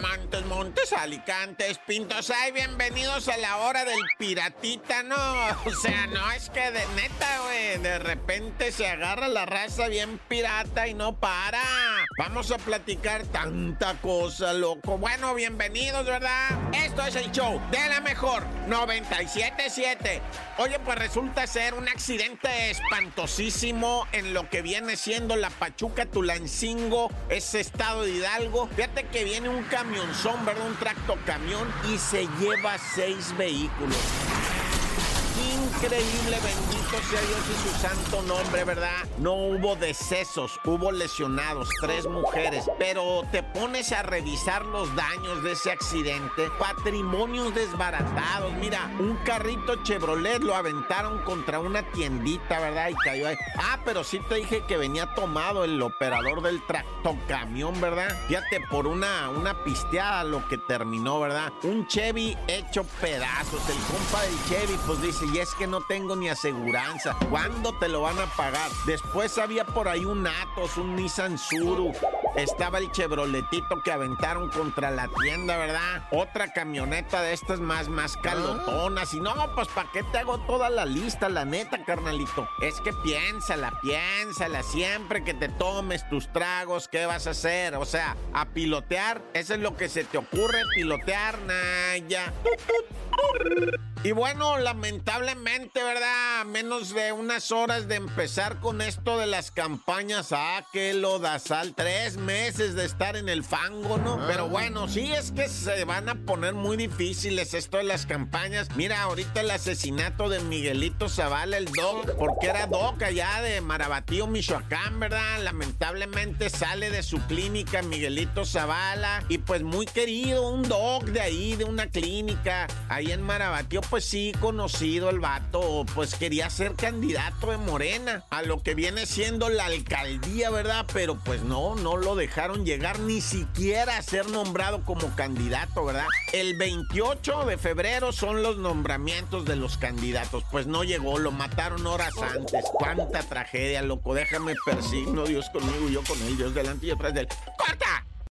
Montes, Montes, Alicantes, Pintos, ay, bienvenidos a la hora del piratita, ¿no? O sea, no es que de neta, güey, de repente se agarra la raza bien pirata y no para. Vamos a platicar tanta cosa, loco. Bueno, bienvenidos, ¿verdad? Esto es el show de la mejor 977. Oye, pues resulta ser un accidente espantosísimo en lo que viene siendo la Pachuca Tulancingo, ese estado de Hidalgo. Fíjate que viene un camionzón, ¿verdad? Un tracto camión y se lleva seis vehículos. Increíble, bendito sea Dios y su santo nombre, ¿verdad? No hubo decesos, hubo lesionados, tres mujeres, pero te pones a revisar los daños de ese accidente, patrimonios desbaratados, mira, un carrito Chevrolet lo aventaron contra una tiendita, ¿verdad? Y cayó ahí. Ah, pero sí te dije que venía tomado el operador del tractocamión, ¿verdad? Fíjate, por una, una pisteada lo que terminó, ¿verdad? Un Chevy hecho pedazos, el compa del Chevy, pues dice, y es que no tengo ni aseguranza. ¿Cuándo te lo van a pagar? Después había por ahí un Atos, un Nissan Suru. Estaba el Chevroletito que aventaron contra la tienda, ¿verdad? Otra camioneta de estas más, más calotonas. Y no, pues ¿para qué te hago toda la lista, la neta, carnalito? Es que piénsala, piénsala. Siempre que te tomes tus tragos, ¿qué vas a hacer? O sea, a pilotear, eso es lo que se te ocurre, pilotear, Naya. Y bueno, lamentablemente, ¿verdad? A menos de unas horas de empezar con esto de las campañas, ah, que lo da sal, tres meses de estar en el fango, ¿no? Ah. Pero bueno, sí es que se van a poner muy difíciles esto de las campañas. Mira, ahorita el asesinato de Miguelito Zavala, el doc, porque era doc allá de Marabatío, Michoacán, ¿verdad? Lamentablemente sale de su clínica Miguelito Zavala y pues muy querido, un doc de ahí, de una clínica, ahí en Marabatío, pues sí, conocido el vato, pues quería ser candidato de Morena a lo que viene siendo la alcaldía, ¿verdad? Pero pues no, no lo dejaron llegar ni siquiera a ser nombrado como candidato, ¿verdad? El 28 de febrero son los nombramientos de los candidatos, pues no llegó, lo mataron horas antes. Cuánta tragedia, loco, déjame persigno, Dios conmigo yo con él, Dios delante y atrás de él. ¡Corta!